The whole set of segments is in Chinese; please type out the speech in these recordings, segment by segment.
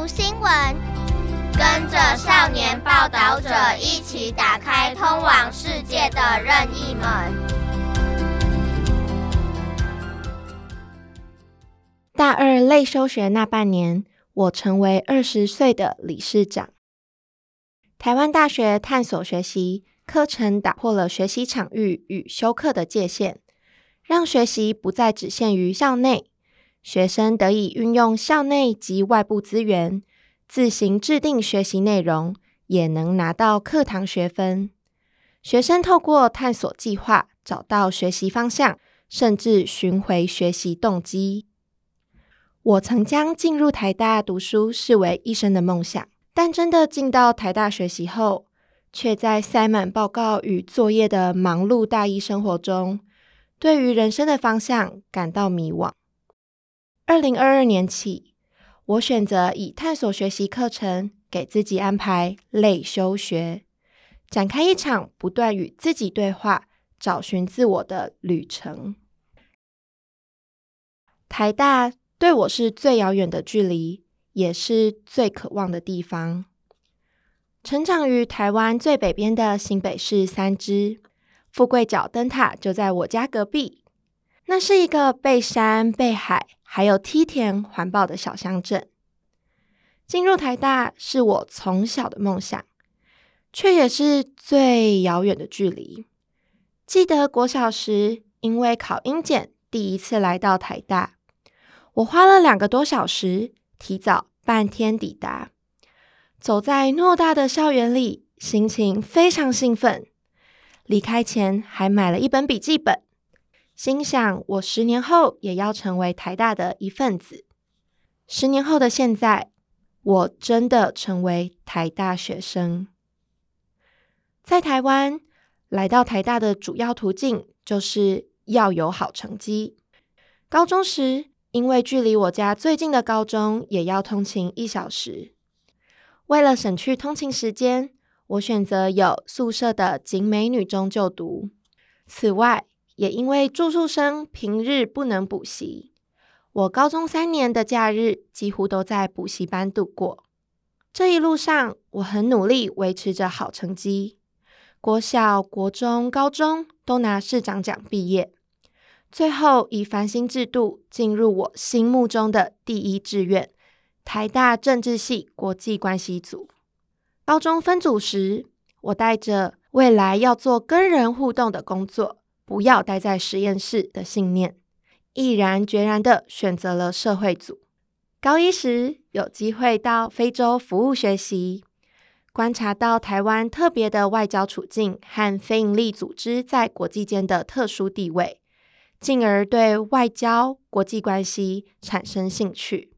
读新闻，跟着少年报道者一起打开通往世界的任意门。大二类休学那半年，我成为二十岁的理事长。台湾大学探索学习课程打破了学习场域与修课的界限，让学习不再只限于校内。学生得以运用校内及外部资源，自行制定学习内容，也能拿到课堂学分。学生透过探索计划找到学习方向，甚至寻回学习动机。我曾将进入台大读书视为一生的梦想，但真的进到台大学习后，却在塞满报告与作业的忙碌大一生活中，对于人生的方向感到迷惘。二零二二年起，我选择以探索学习课程给自己安排类休学，展开一场不断与自己对话、找寻自我的旅程。台大对我是最遥远的距离，也是最渴望的地方。成长于台湾最北边的新北市三芝，富贵角灯塔就在我家隔壁。那是一个背山背海，还有梯田环抱的小乡镇。进入台大是我从小的梦想，却也是最遥远的距离。记得国小时，因为考英检，第一次来到台大，我花了两个多小时，提早半天抵达。走在偌大的校园里，心情非常兴奋。离开前还买了一本笔记本。心想，我十年后也要成为台大的一份子。十年后的现在，我真的成为台大学生。在台湾，来到台大的主要途径就是要有好成绩。高中时，因为距离我家最近的高中也要通勤一小时，为了省去通勤时间，我选择有宿舍的景美女中就读。此外，也因为住宿生平日不能补习，我高中三年的假日几乎都在补习班度过。这一路上，我很努力维持着好成绩，国小、国中、高中都拿市长奖毕业，最后以繁星制度进入我心目中的第一志愿——台大政治系国际关系组。高中分组时，我带着未来要做跟人互动的工作。不要待在实验室的信念，毅然决然地选择了社会组。高一时有机会到非洲服务学习，观察到台湾特别的外交处境和非营利组织在国际间的特殊地位，进而对外交国际关系产生兴趣。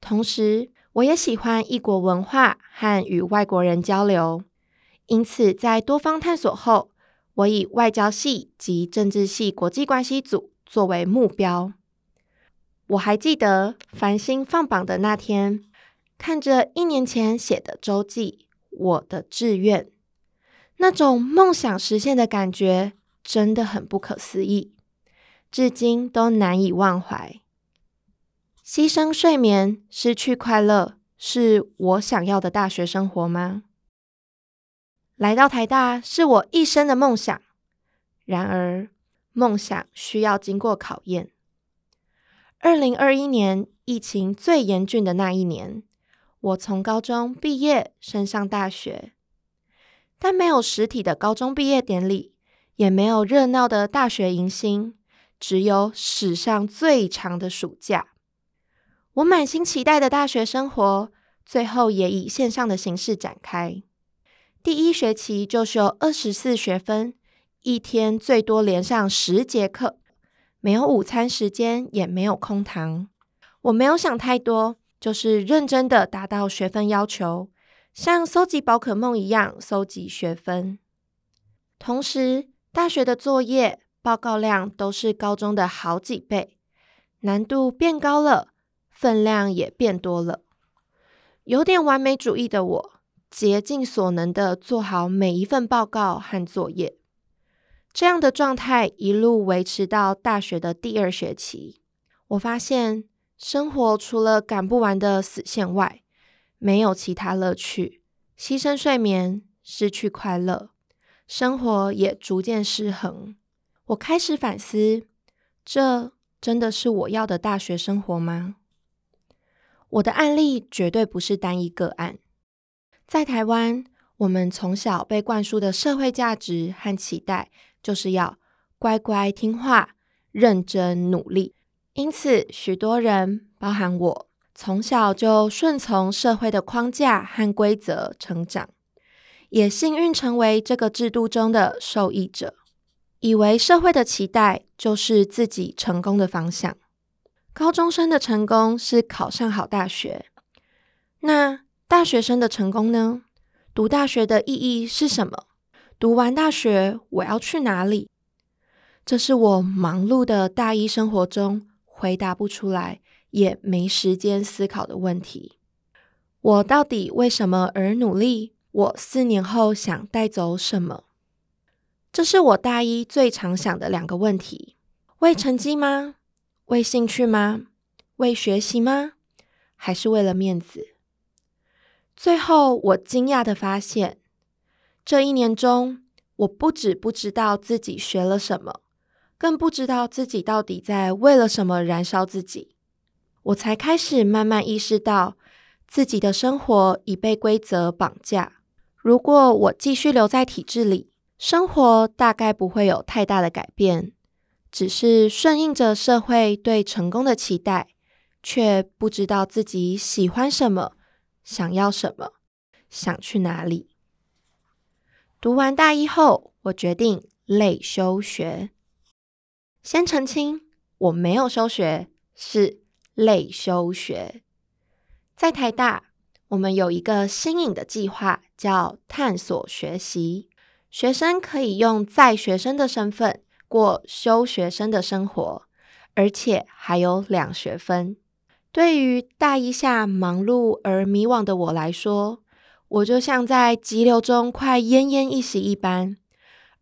同时，我也喜欢异国文化和与外国人交流，因此在多方探索后，我以外交系及政治系国际关系组作为目标。我还记得繁星放榜的那天，看着一年前写的周记，我的志愿，那种梦想实现的感觉真的很不可思议，至今都难以忘怀。牺牲睡眠，失去快乐，是我想要的大学生活吗？来到台大是我一生的梦想，然而梦想需要经过考验。二零二一年疫情最严峻的那一年，我从高中毕业升上大学，但没有实体的高中毕业典礼，也没有热闹的大学迎新，只有史上最长的暑假。我满心期待的大学生活，最后也以线上的形式展开。第一学期就修二十四学分，一天最多连上十节课，没有午餐时间，也没有空堂。我没有想太多，就是认真的达到学分要求，像搜集宝可梦一样搜集学分。同时，大学的作业报告量都是高中的好几倍，难度变高了，分量也变多了。有点完美主义的我。竭尽所能的做好每一份报告和作业，这样的状态一路维持到大学的第二学期。我发现生活除了赶不完的死线外，没有其他乐趣，牺牲睡眠，失去快乐，生活也逐渐失衡。我开始反思，这真的是我要的大学生活吗？我的案例绝对不是单一个案。在台湾，我们从小被灌输的社会价值和期待，就是要乖乖听话、认真努力。因此，许多人，包含我，从小就顺从社会的框架和规则成长，也幸运成为这个制度中的受益者，以为社会的期待就是自己成功的方向。高中生的成功是考上好大学，那大学生的成功呢？读大学的意义是什么？读完大学，我要去哪里？这是我忙碌的大一生活中。回答不出来，也没时间思考的问题。我到底为什么而努力？我四年后想带走什么？这是我大一最常想的两个问题：为成绩吗？为兴趣吗？为学习吗？还是为了面子？最后，我惊讶地发现，这一年中，我不止不知道自己学了什么。更不知道自己到底在为了什么燃烧自己，我才开始慢慢意识到自己的生活已被规则绑架。如果我继续留在体制里，生活大概不会有太大的改变，只是顺应着社会对成功的期待，却不知道自己喜欢什么，想要什么，想去哪里。读完大一后，我决定累休学。先澄清，我没有休学，是累休学。在台大，我们有一个新颖的计划，叫探索学习。学生可以用在学生的身份过休学生的生活，而且还有两学分。对于大一下忙碌而迷惘的我来说，我就像在急流中快奄奄一息一般，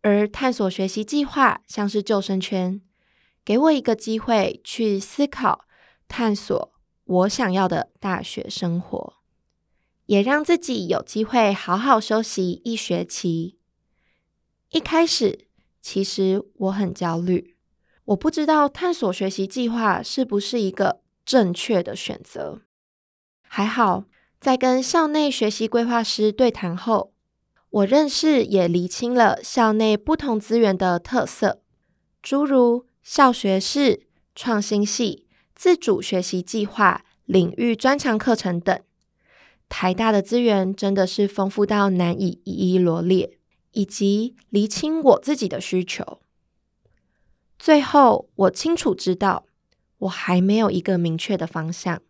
而探索学习计划像是救生圈。给我一个机会去思考、探索我想要的大学生活，也让自己有机会好好休息一学期。一开始，其实我很焦虑，我不知道探索学习计划是不是一个正确的选择。还好，在跟校内学习规划师对谈后，我认识也厘清了校内不同资源的特色，诸如，校学士、创新系、自主学习计划、领域专长课程等，台大的资源真的是丰富到难以一一罗列，以及厘清我自己的需求。最后，我清楚知道，我还没有一个明确的方向，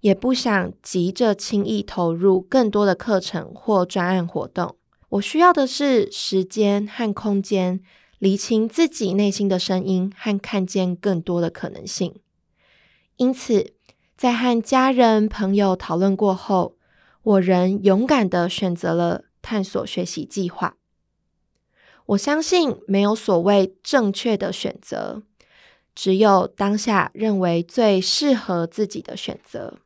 也不想急着轻易投入更多的课程或专案活动。我需要的是时间和空间。厘清自己内心的声音和看见更多的可能性。因此，在和家人朋友讨论过后，我仍勇敢地选择了探索学习计划。我相信没有所谓正确的选择，只有当下认为最适合自己的选择。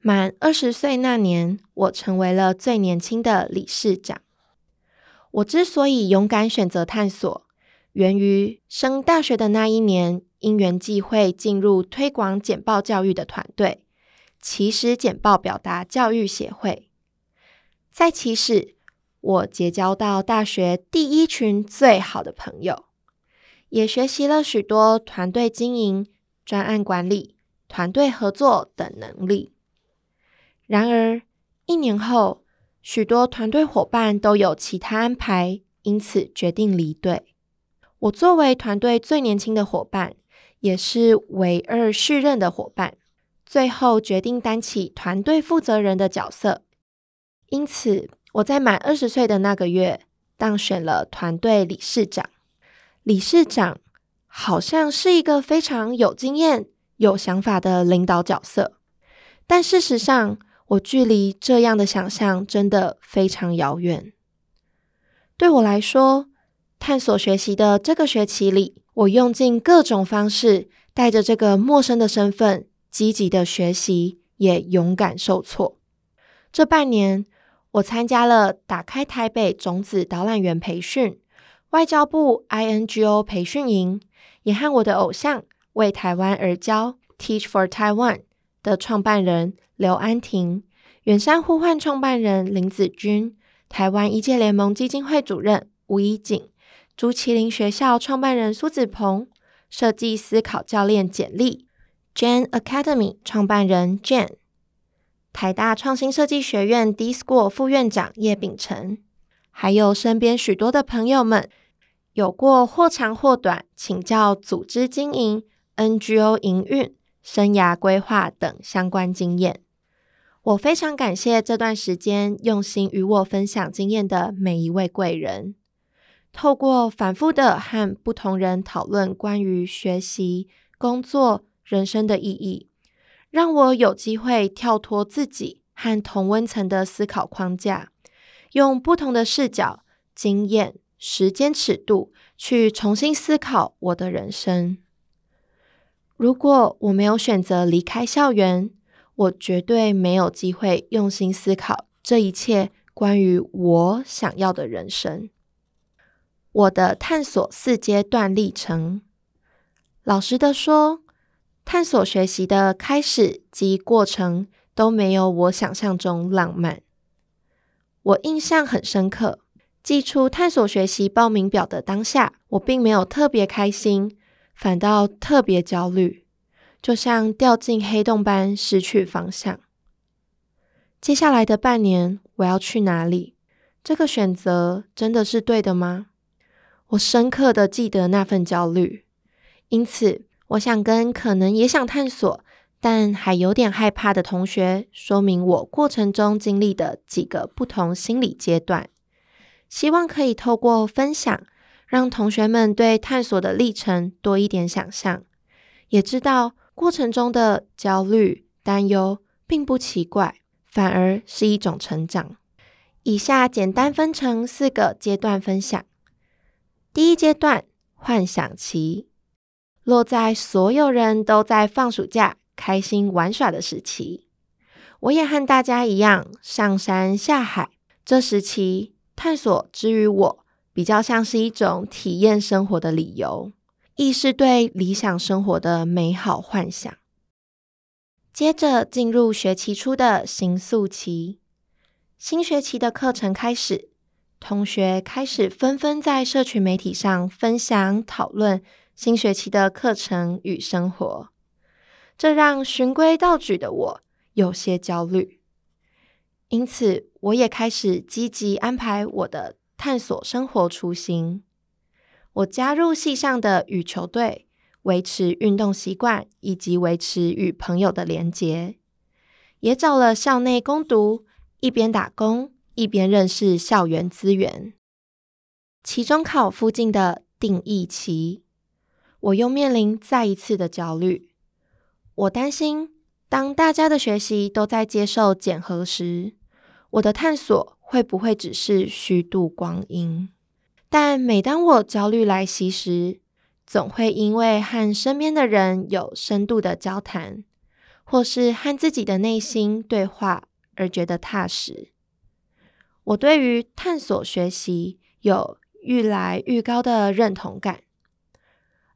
满二十岁那年，我成为了最年轻的理事长。我之所以勇敢选择探索，源于升大学的那一年，因缘际会进入推广简报教育的团队——其实简报表达教育协会。在起始，我结交到大学第一群最好的朋友，也学习了许多团队经营、专案管理、团队合作等能力。然而，一年后，许多团队伙伴都有其他安排，因此决定离队。我作为团队最年轻的伙伴，也是唯二续任的伙伴，最后决定担起团队负责人的角色。因此，我在满二十岁的那个月当选了团队理事长。理事长好像是一个非常有经验、有想法的领导角色，但事实上，我距离这样的想象真的非常遥远。对我来说，探索学习的这个学期里，我用尽各种方式带着这个陌生的身份，积极的学习，也勇敢受挫。这半年，我参加了打开台北种子导览员培训、外交部 INGO 培训营，也和我的偶像为台湾而教 Teach for Taiwan 的创办人刘安婷、远山呼唤创办人林子君、台湾一届联盟基金会主任吴怡景、朱麒麟学校创办人苏子鹏、设计思考教练简历、Jan Academy 创办人 Jan。台大创新设计学院 D School 副院长叶秉成，还有身边许多的朋友们，有过或长或短请教组织经营、NGO 营运、生涯规划等相关经验。我非常感谢这段时间用心与我分享经验的每一位贵人。透过反复的和不同人讨论关于学习、工作、人生的意义。让我有机会跳脱自己和同温层的思考框架，用不同的视角、经验、时间尺度去重新思考我的人生。如果我没有选择离开校园，我绝对没有机会用心思考这一切关于我想要的人生。我的探索四阶段历程，老实的说，探索学习的开始及过程都没有我想象中浪漫。我印象很深刻，寄出探索学习报名表的当下，我并没有特别开心，反倒特别焦虑，就像掉进黑洞般失去方向。接下来的半年，我要去哪里？这个选择真的是对的吗？我深刻的记得那份焦虑，因此，我想跟可能也想探索，但还有点害怕的同学说明我过程中经历的几个不同心理阶段，希望可以透过分享，让同学们对探索的历程多一点想象，也知道过程中的焦虑、担忧并不奇怪，反而是一种成长。以下简单分成四个阶段分享。第一阶段，幻想期。落在所有人都在放暑假、开心玩耍的时期，我也和大家一样上山下海。这时期探索之于我，比较像是一种体验生活的理由，亦是对理想生活的美好幻想。接着进入学期初的形塑期，新学期的课程开始，同学开始纷纷在社群媒体上分享讨论。新学期的课程与生活，这让循规蹈矩的我有些焦虑。因此，我也开始积极安排我的探索生活初心。我加入系上的羽球队，维持运动习惯以及维持与朋友的连结。也找了校内攻读，一边打工一边认识校园资源。期中考附近的定义期。我又面临再一次的焦虑。我担心，当大家的学习都在接受检核时，我的探索会不会只是虚度光阴？但每当我焦虑来袭时，总会因为和身边的人有深度的交谈，或是和自己的内心对话而觉得踏实。我对于探索学习有愈来愈高的认同感。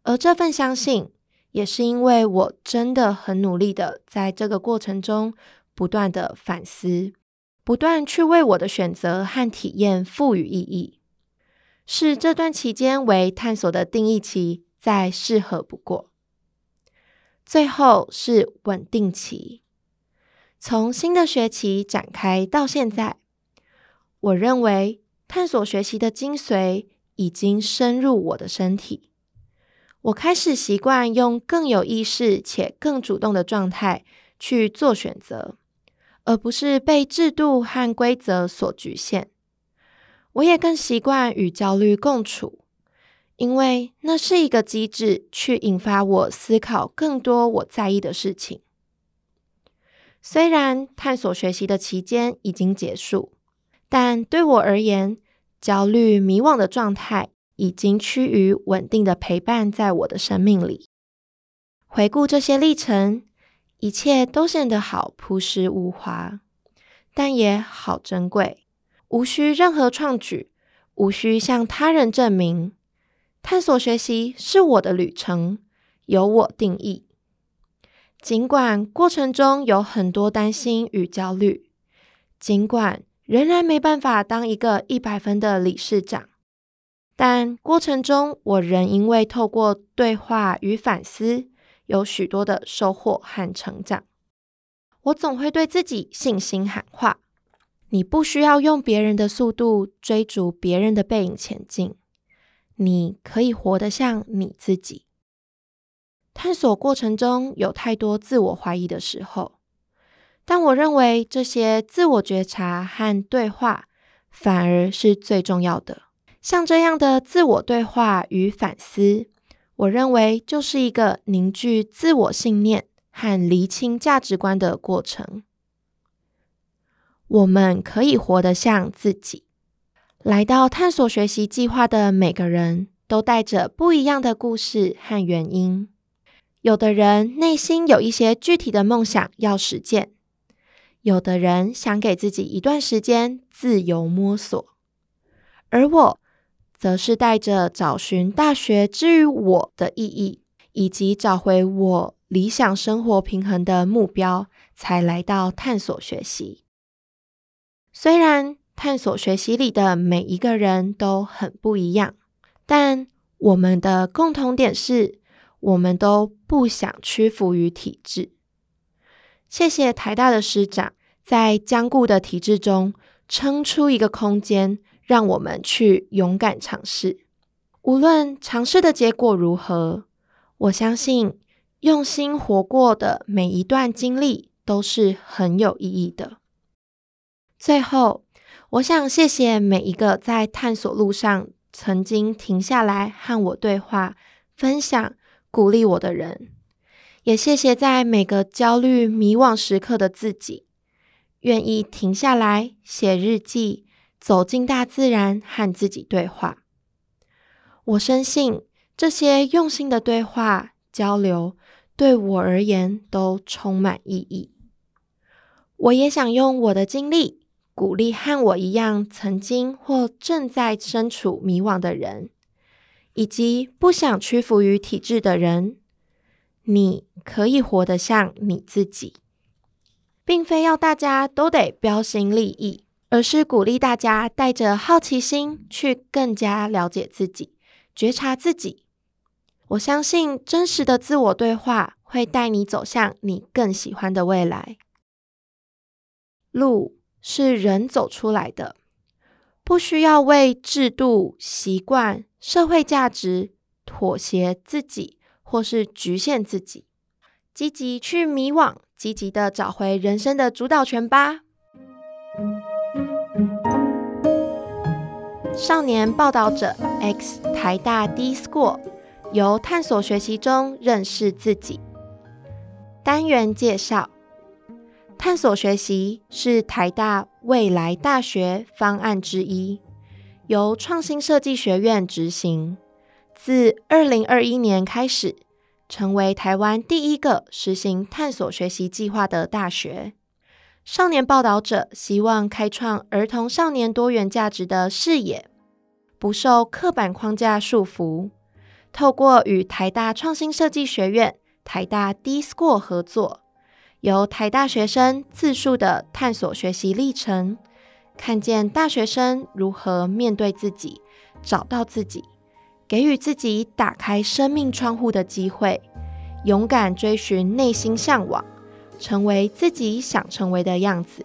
而这份相信，也是因为我真的很努力的在这个过程中不断的反思，不断去为我的选择和体验赋予意义，视这段期间为探索的定义期，再适合不过。最后是稳定期，从新的学期展开到现在，我认为探索学习的精髓已经深入我的身体。我开始习惯用更有意识且更主动的状态去做选择，而不是被制度和规则所局限。我也更习惯与焦虑共处，因为那是一个机制，去引发我思考更多我在意的事情。虽然探索学习的期间已经结束，但对我而言，焦虑迷惘的状态。已经趋于稳定的陪伴在我的生命里。回顾这些历程，一切都显得好朴实无华，但也好珍贵。无需任何创举，无需向他人证明。探索学习是我的旅程，由我定义。尽管过程中有很多担心与焦虑，尽管仍然没办法当一个一百分的理事长，但过程中我仍因为透过对话与反思，有许多的收获和成长。我总会对自己信心喊话。你不需要用别人的速度追逐别人的背影前进，你可以活得像你自己。探索过程中有太多自我怀疑的时候，但我认为这些自我觉察和对话反而是最重要的。像这样的自我对话与反思，我认为就是一个凝聚自我信念和厘清价值观的过程。我们可以活得像自己。来到探索学习计划的每个人都带着不一样的故事和原因。有的人内心有一些具体的梦想要实践，有的人想给自己一段时间自由摸索，而我则是带着找寻大学之于我的意义，以及找回我理想生活平衡的目标，才来到探索学习。虽然探索学习里的每一个人都很不一样，但我们的共同点是，我们都不想屈服于体制。谢谢台大的师长，在僵固的体制中撑出一个空间，让我们去勇敢尝试。无论尝试的结果如何，我相信用心活过的每一段经历都是很有意义的。最后，我想谢谢每一个在探索路上曾经停下来和我对话、分享、鼓励我的人，也谢谢在每个焦虑、迷惘时刻的自己，愿意停下来写日记、走进大自然和自己对话。我深信这些用心的对话交流，对我而言都充满意义。我也想用我的经历。鼓励和我一样曾经或正在身处迷惘的人，以及不想屈服于体制的人，你可以活得像你自己，并非要大家都得标新立异，而是鼓励大家带着好奇心去更加了解自己，觉察自己。我相信真实的自我对话会带你走向你更喜欢的未来。路。是人走出来的，不需要为制度、习惯、社会价值妥协自己，或是局限自己。积极去迷惘，积极的找回人生的主导权吧。少年报道者 X 台大 D School 由探索学习中认识自己。单元介绍。探索学习是台大未来大学方案之一，由创新设计学院执行。自二零二一年开始，成为台湾第一个实行探索学习计划的大学。少年报道者希望开创儿童少年多元价值的视野，不受刻板框架束缚。透过与台大创新设计学院、台大 D School 合作。由台大学生自述的探索学习历程，看见大学生如何面对自己、找到自己，给予自己打开生命窗户的机会，勇敢追寻内心向往，成为自己想成为的样子。